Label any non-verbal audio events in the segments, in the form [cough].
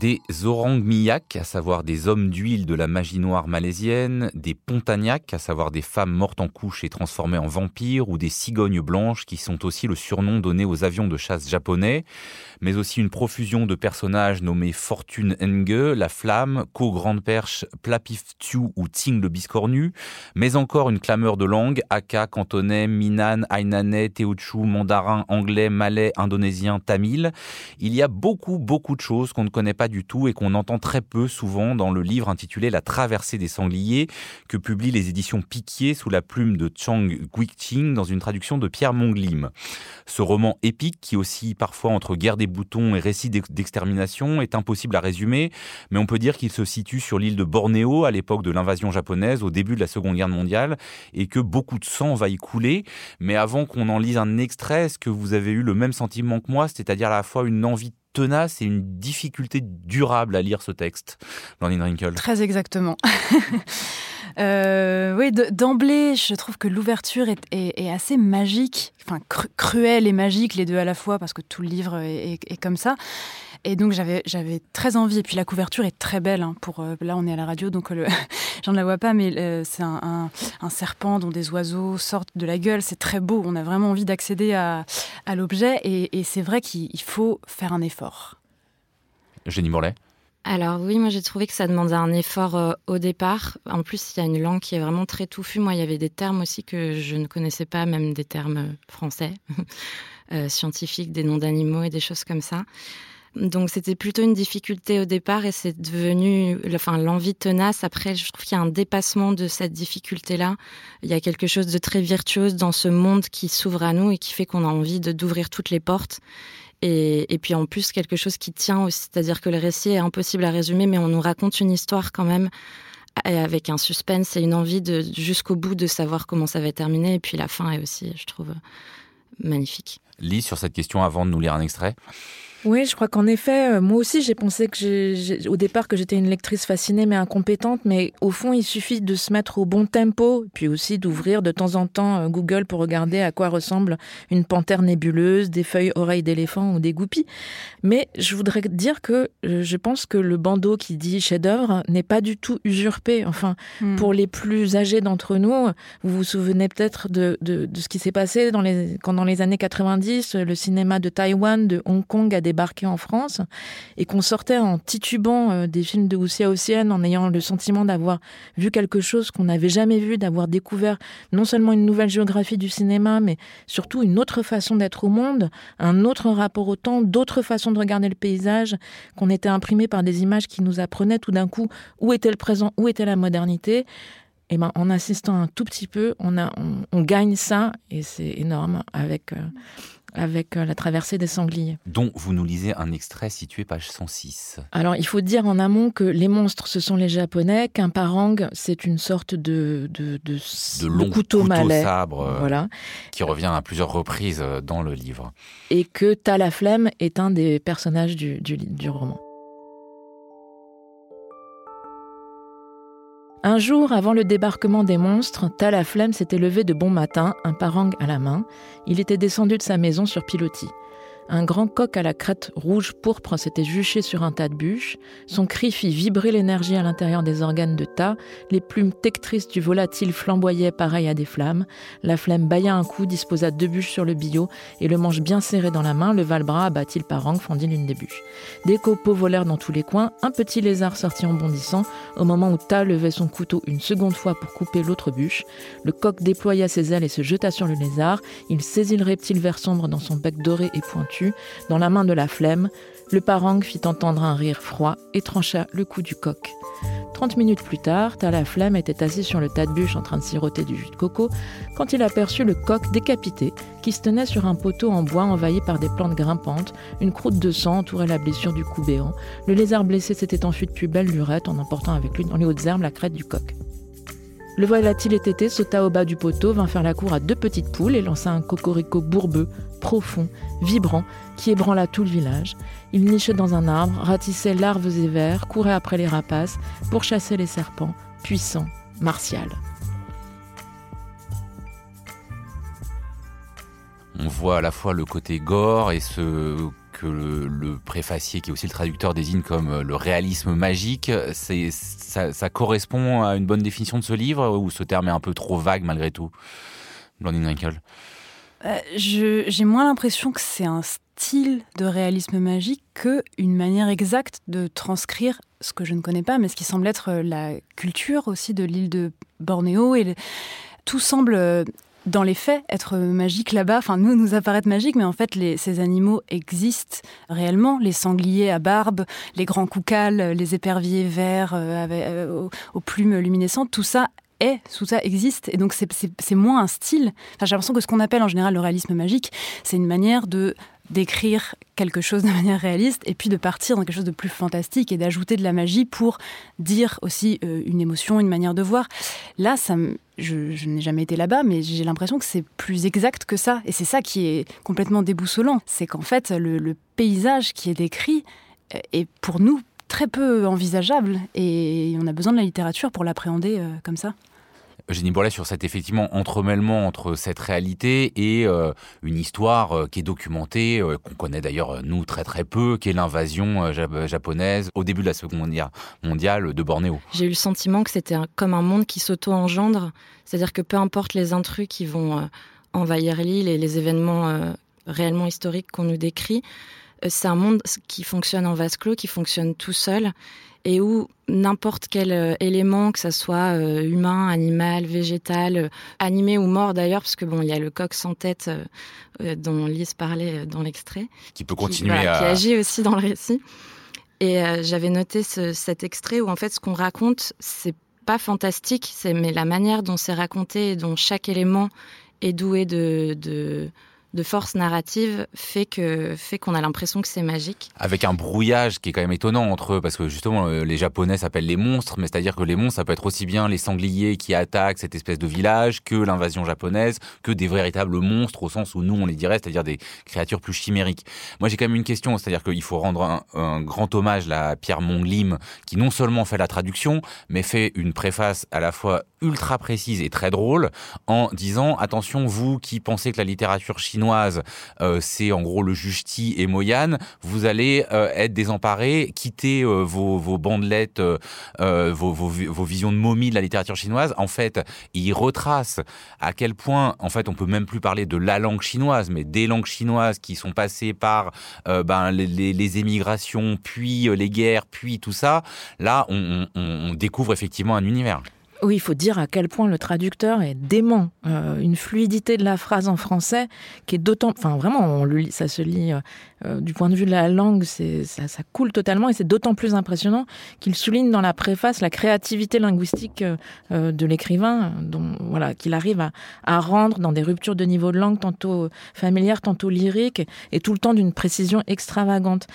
Des orang-miyak, à savoir des hommes d'huile de la magie noire malaisienne, des pontagnacs, à savoir des femmes mortes en couche et transformées en vampires, ou des cigognes blanches, qui sont aussi le surnom donné aux avions de chasse japonais, mais aussi une profusion de personnages nommés Fortune Enge, la Flamme, Ko Grande Perche, Plapif Tiu ou Ting le Biscornu, mais encore une clameur de langue, Aka, cantonais, Minan, Ainanais, Teochew, mandarin, anglais, malais, indonésien, tamil. Il y a beaucoup, beaucoup de choses qu'on ne connaît pas du tout et qu'on entend très peu souvent dans le livre intitulé La traversée des sangliers que publient les éditions Piquier sous la plume de Chang Guiqing dans une traduction de Pierre Monglim. Ce roman épique qui aussi parfois entre guerre des boutons et récit d'extermination est impossible à résumer, mais on peut dire qu'il se situe sur l'île de Bornéo à l'époque de l'invasion japonaise au début de la Seconde Guerre mondiale et que beaucoup de sang va y couler. Mais avant qu'on en lise un extrait, est-ce que vous avez eu le même sentiment que moi, c'est-à-dire à la fois une envie tenace et une difficulté durable à lire ce texte, Blandine Rinkel. Très exactement. [laughs] Euh, oui, d'emblée, je trouve que l'ouverture est, assez magique, enfin cruelle et magique, les deux à la fois, parce que tout le livre est comme ça. Et donc j'avais j'avais très envie. Et puis la couverture est très belle. Hein, pour euh, là, on est à la radio, donc euh, [laughs] j'en la vois pas, mais euh, c'est un, serpent dont des oiseaux sortent de la gueule. C'est très beau. On a vraiment envie d'accéder à, à l'objet. Et, c'est vrai qu'il faut faire un effort. Jenny Morlaix alors oui, moi j'ai trouvé que ça demandait un effort au départ. En plus, il y a une langue qui est vraiment très touffue. Moi, il y avait des termes aussi que je ne connaissais pas, même des termes français, [laughs] scientifiques, des noms d'animaux et des choses comme ça. Donc c'était plutôt une difficulté au départ et c'est devenu, enfin l'envie tenace. Après, je trouve qu'il y a un dépassement de cette difficulté-là. Il y a quelque chose de très virtuose dans ce monde qui s'ouvre à nous et qui fait qu'on a envie d'ouvrir toutes les portes. Et, puis en plus quelque chose qui tient aussi, c'est-à-dire que le récit est impossible à résumer, mais on nous raconte une histoire quand même avec un suspense et une envie jusqu'au bout de savoir comment ça va terminer. Et puis la fin est aussi, je trouve, magnifique. Lis sur cette question avant de nous lire un extrait. Oui, je crois qu'en effet, euh, moi aussi, j'ai pensé que j'ai, au départ que j'étais une lectrice fascinée mais incompétente, mais au fond, il suffit de se mettre au bon tempo, puis aussi d'ouvrir de temps en temps euh, Google pour regarder à quoi ressemble une panthère nébuleuse, des feuilles oreilles d'éléphant ou des goupilles. Mais je voudrais dire que euh, je pense que le bandeau qui dit chef-d'œuvre n'est pas du tout usurpé. Enfin, hmm. pour les plus âgés d'entre nous, vous vous souvenez peut-être de, de, de ce qui s'est passé dans les, quand dans les années 90, le cinéma de Taïwan, de Hong Kong a des en France et qu'on sortait en titubant euh, des films de Wuxia Ocean en ayant le sentiment d'avoir vu quelque chose qu'on n'avait jamais vu, d'avoir découvert non seulement une nouvelle géographie du cinéma, mais surtout une autre façon d'être au monde, un autre rapport au temps, d'autres façons de regarder le paysage, qu'on était imprimé par des images qui nous apprenaient tout d'un coup où était le présent, où était la modernité. Eh ben, en insistant un tout petit peu, on, a, on, gagne ça et c'est énorme avec euh, avec euh, la traversée des sangliers. Dont vous nous lisez un extrait situé page 106. Alors il faut dire en amont que les monstres ce sont les japonais, qu'un parang c'est une sorte de de, de, de long couteau, malais, sabre, euh, voilà, qui revient à plusieurs reprises euh, dans le livre. Et que Talaflemme est un des personnages du, du, du roman. Un jour, avant le débarquement des monstres, Talaflemme s'était levé de bon matin, un parang à la main. Il était descendu de sa maison sur pilotis. Un grand coq à la crête rouge pourpre s'était juché sur un tas de bûches. Son cri fit vibrer l'énergie à l'intérieur des organes de tas. Les plumes tectrices du volatile flamboyaient pareil à des flammes. La flemme bailla un coup, disposa deux bûches sur le billot et le manche bien serré dans la main, leva le bras, abattit le parang, fendit l'une des bûches. Des copeaux volèrent dans tous les coins. Un petit lézard sortit en bondissant. Au moment où Ta levait son couteau une seconde fois pour couper l'autre bûche, le coq déploya ses ailes et se jeta sur le lézard. Il saisit le reptile vert sombre dans son bec doré et pointu dans la main de la flemme, le parang fit entendre un rire froid et trancha le cou du coq. Trente minutes plus tard, Talaflemme était assis sur le tas de bûches en train de siroter du jus de coco quand il aperçut le coq décapité qui se tenait sur un poteau en bois envahi par des plantes grimpantes. Une croûte de sang entourait la blessure du cou béant. Le lézard blessé s'était enfui de plus belle lurette en emportant avec lui dans les hautes herbes la crête du coq. Le volatile étété sauta au bas du poteau, vint faire la cour à deux petites poules et lança un cocorico bourbeux, profond, vibrant, qui ébranla tout le village. Il nichait dans un arbre, ratissait larves et vers, courait après les rapaces, pour chasser les serpents, puissant, martial. On voit à la fois le côté gore et ce que le, préfacier, qui est aussi le traducteur, désigne comme euh, le réalisme magique. C'est, ça, correspond à une bonne définition de ce livre ou ce terme est un peu trop vague malgré tout? Blondine Wrinkle euh, J'ai moins l'impression que c'est un style de réalisme magique qu'une manière exacte de transcrire ce que je ne connais pas, mais ce qui semble être la culture aussi de l'île de Bornéo. Et tout semble dans les faits, être magique là-bas, enfin nous nous apparaître magique, mais en fait ces animaux existent réellement. Les sangliers à barbe, les grands coucals, les éperviers verts euh, euh, aux, plumes luminescentes, tout ça est, tout ça existe. Et donc c'est moins un style. Enfin, j'ai l'impression que ce qu'on appelle en général le réalisme magique, c'est une manière de d'écrire quelque chose de [laughs] manière réaliste et puis de partir dans quelque chose de plus fantastique et d'ajouter de la magie pour dire aussi euh, une émotion, une manière de voir. Là, ça je, n'ai jamais été là-bas, mais j'ai l'impression que c'est plus exact que ça. Et c'est ça qui est complètement déboussolant. C'est qu'en fait, le, paysage qui est décrit euh, est pour nous très peu envisageable et on a besoin de la littérature pour l'appréhender euh, comme ça. Eugénie Bourlet sur cet effectivement entremêlement entre cette réalité et euh, une histoire euh, qui est documentée, euh, qu'on connaît d'ailleurs nous très très peu, qui est l'invasion japonaise au début de la Seconde Guerre mondiale de Bornéo. J'ai eu le sentiment que c'était comme un monde qui s'auto-engendre, c'est-à-dire que peu importe les intrus qui vont envahir l'île et les événements réellement historiques qu'on nous décrit, c'est un monde qui fonctionne en vase clos, qui fonctionne tout seul et où n'importe quel euh, élément, que ce soit euh, humain, animal, végétal, euh, animé ou mort d'ailleurs, parce que bon, il y a le coq sans tête dont Lise parlait dans l'extrait, qui peut continuer à... qui agit aussi dans le récit. Et j'avais noté cet extrait où en fait ce qu'on raconte, c'est pas fantastique, c'est mais la manière dont c'est raconté et dont chaque élément est doué de, de de force narrative fait que fait qu'on a l'impression que c'est magique. Avec un brouillage qui est quand même étonnant entre eux, parce que justement euh, les Japonais s'appellent les monstres, mais c'est-à-dire que les monstres ça peut être aussi bien les sangliers qui attaquent cette espèce de village que l'invasion japonaise, que des véritables monstres au sens où nous on les dirait, c'est-à-dire des créatures plus chimériques. Moi j'ai quand même une question, c'est-à-dire qu'il faut rendre un, grand hommage à Pierre Monglim qui non seulement fait la traduction, mais fait une préface à la fois ultra précise et très drôle en disant attention vous qui pensez que la littérature chinoise euh, c'est en gros le Justi et Moyan vous allez euh, être désemparés quitter euh, vos, bandelettes vos, visions de momie de la littérature chinoise. En fait il retrace à quel point en fait on peut même plus parler de la langue chinoise mais des langues chinoises qui sont passées par ben, les, émigrations puis les guerres puis tout ça. Là on découvre effectivement un univers oui, il faut dire à quel point le traducteur est dément. Euh, une fluidité de la phrase en français qui est d'autant... Enfin, vraiment, on le ça se lit euh, euh, du point de vue de la langue, ça, coule totalement et c'est d'autant plus impressionnant qu'il souligne dans la préface la créativité linguistique de l'écrivain, dont, voilà, qu'il arrive à, rendre dans des ruptures de niveau de langue tantôt familières, tantôt lyriques, et tout le temps d'une précision extravagante.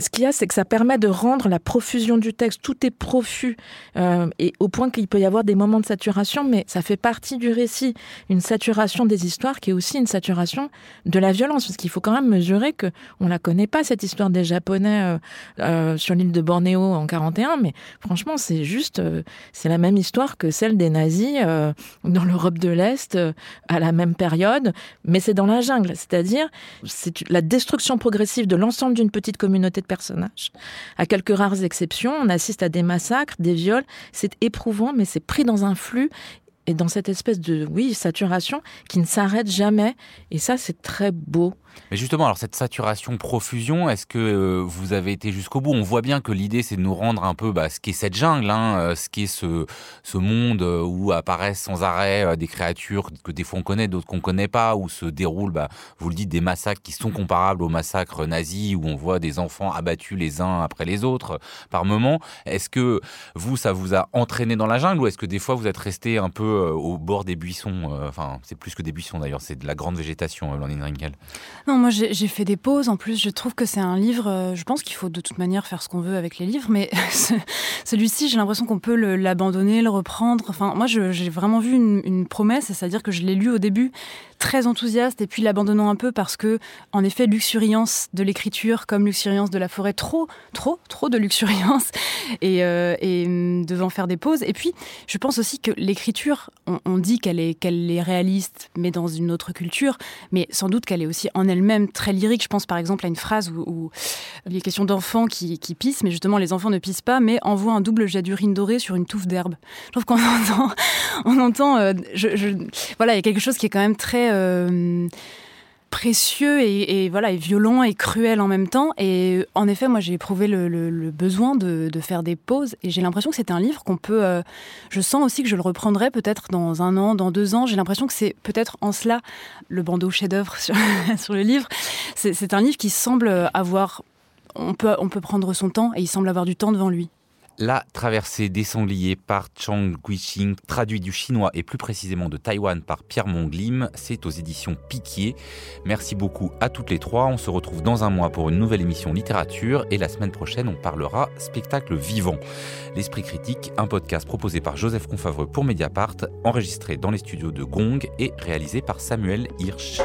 Ce qu'il y a, c'est que ça permet de rendre la profusion du texte, tout est profus, euh, et au point qu'il peut y avoir des moments de saturation, mais ça fait partie du récit, une saturation des histoires qui est aussi une saturation de la violence, parce qu'il faut quand même mesurer que on la connaît pas cette histoire des Japonais euh, euh, sur l'île de Bornéo en 41, mais franchement c'est juste, euh, c'est la même histoire que celle des nazis dans l'Europe de l'Est à la même période, mais c'est dans la jungle, c'est-à-dire c'est la destruction progressive de l'ensemble d'une petite communauté de personnages. À quelques rares exceptions, on assiste à des massacres, des viols. C'est éprouvant, mais c'est pris dans un flux et dans cette espèce de oui saturation qui ne s'arrête jamais. Et ça, c'est très beau. Mais justement, alors cette saturation, profusion, est-ce que euh, vous avez été jusqu'au bout? On voit bien que l'idée, c'est de nous rendre un peu bah, ce qu'est cette jungle, hein, euh, ce qu'est ce, ce monde euh, où apparaissent sans arrêt des créatures que des fois on connaît, d'autres qu'on connaît pas, où se déroulent, bah, vous le dites, des massacres qui sont comparables aux massacres nazis, où on voit des enfants abattus les uns après les autres par moment. Est-ce que vous, ça vous a entraîné dans la jungle ou est-ce que des fois vous êtes resté un peu au bord des buissons Enfin, c'est plus que des buissons d'ailleurs, c'est de la grande végétation, Landine Rinkel? Non, moi j'ai fait des pauses. En plus, je trouve que c'est un livre. Euh, je pense qu'il faut de toute manière faire ce qu'on veut avec les livres, mais [laughs] celui-ci, j'ai l'impression qu'on peut l'abandonner, le, reprendre. Enfin, moi, j'ai vraiment vu une, promesse, c'est-à-dire que je l'ai lu au début très enthousiaste et puis l'abandonnant un peu parce que, en effet, luxuriance de l'écriture comme luxuriance de la forêt, trop, trop, trop de luxuriance [laughs] et, euh, hum, devant faire des pauses. Et puis, je pense aussi que l'écriture l'ouverture, on, dit qu'elle est, qu'elle est réaliste, mais dans une autre culture, mais sans doute qu'elle est aussi en elle-même très lyrique. Je pense par exemple à une phrase où, il y a question d'enfants qui, pissent, mais justement les enfants ne pissent pas, mais envoient un double jet d'urine dorée sur une touffe d'herbe. Je trouve qu'on [laughs] entend, on entend, euh, voilà, il y a quelque chose qui est quand même très euh, précieux et, voilà et violent et cruel en même temps. Et en effet, moi j'ai éprouvé le, besoin de, faire des pauses et j'ai l'impression que c'est un livre qu'on peut. Euh, je sens aussi que je le reprendrai peut-être dans un an, dans deux ans. J'ai l'impression que c'est peut-être en cela le bandeau chef-d'œuvre sur, [laughs] sur, le livre. C'est un livre qui semble avoir. On peut, on peut prendre son temps et il semble avoir du temps devant lui. La traversée des sangliers par Chang Guixing, traduit du chinois et plus précisément de Taïwan par Pierre Monglim, c'est aux éditions Piquier. Merci beaucoup à toutes les trois. On se retrouve dans un mois pour une nouvelle émission littérature et la semaine prochaine, on parlera spectacle vivant. L'Esprit critique, un podcast proposé par Joseph Confavreux pour Mediapart, enregistré dans les studios de Gong et réalisé par Samuel Hirsch.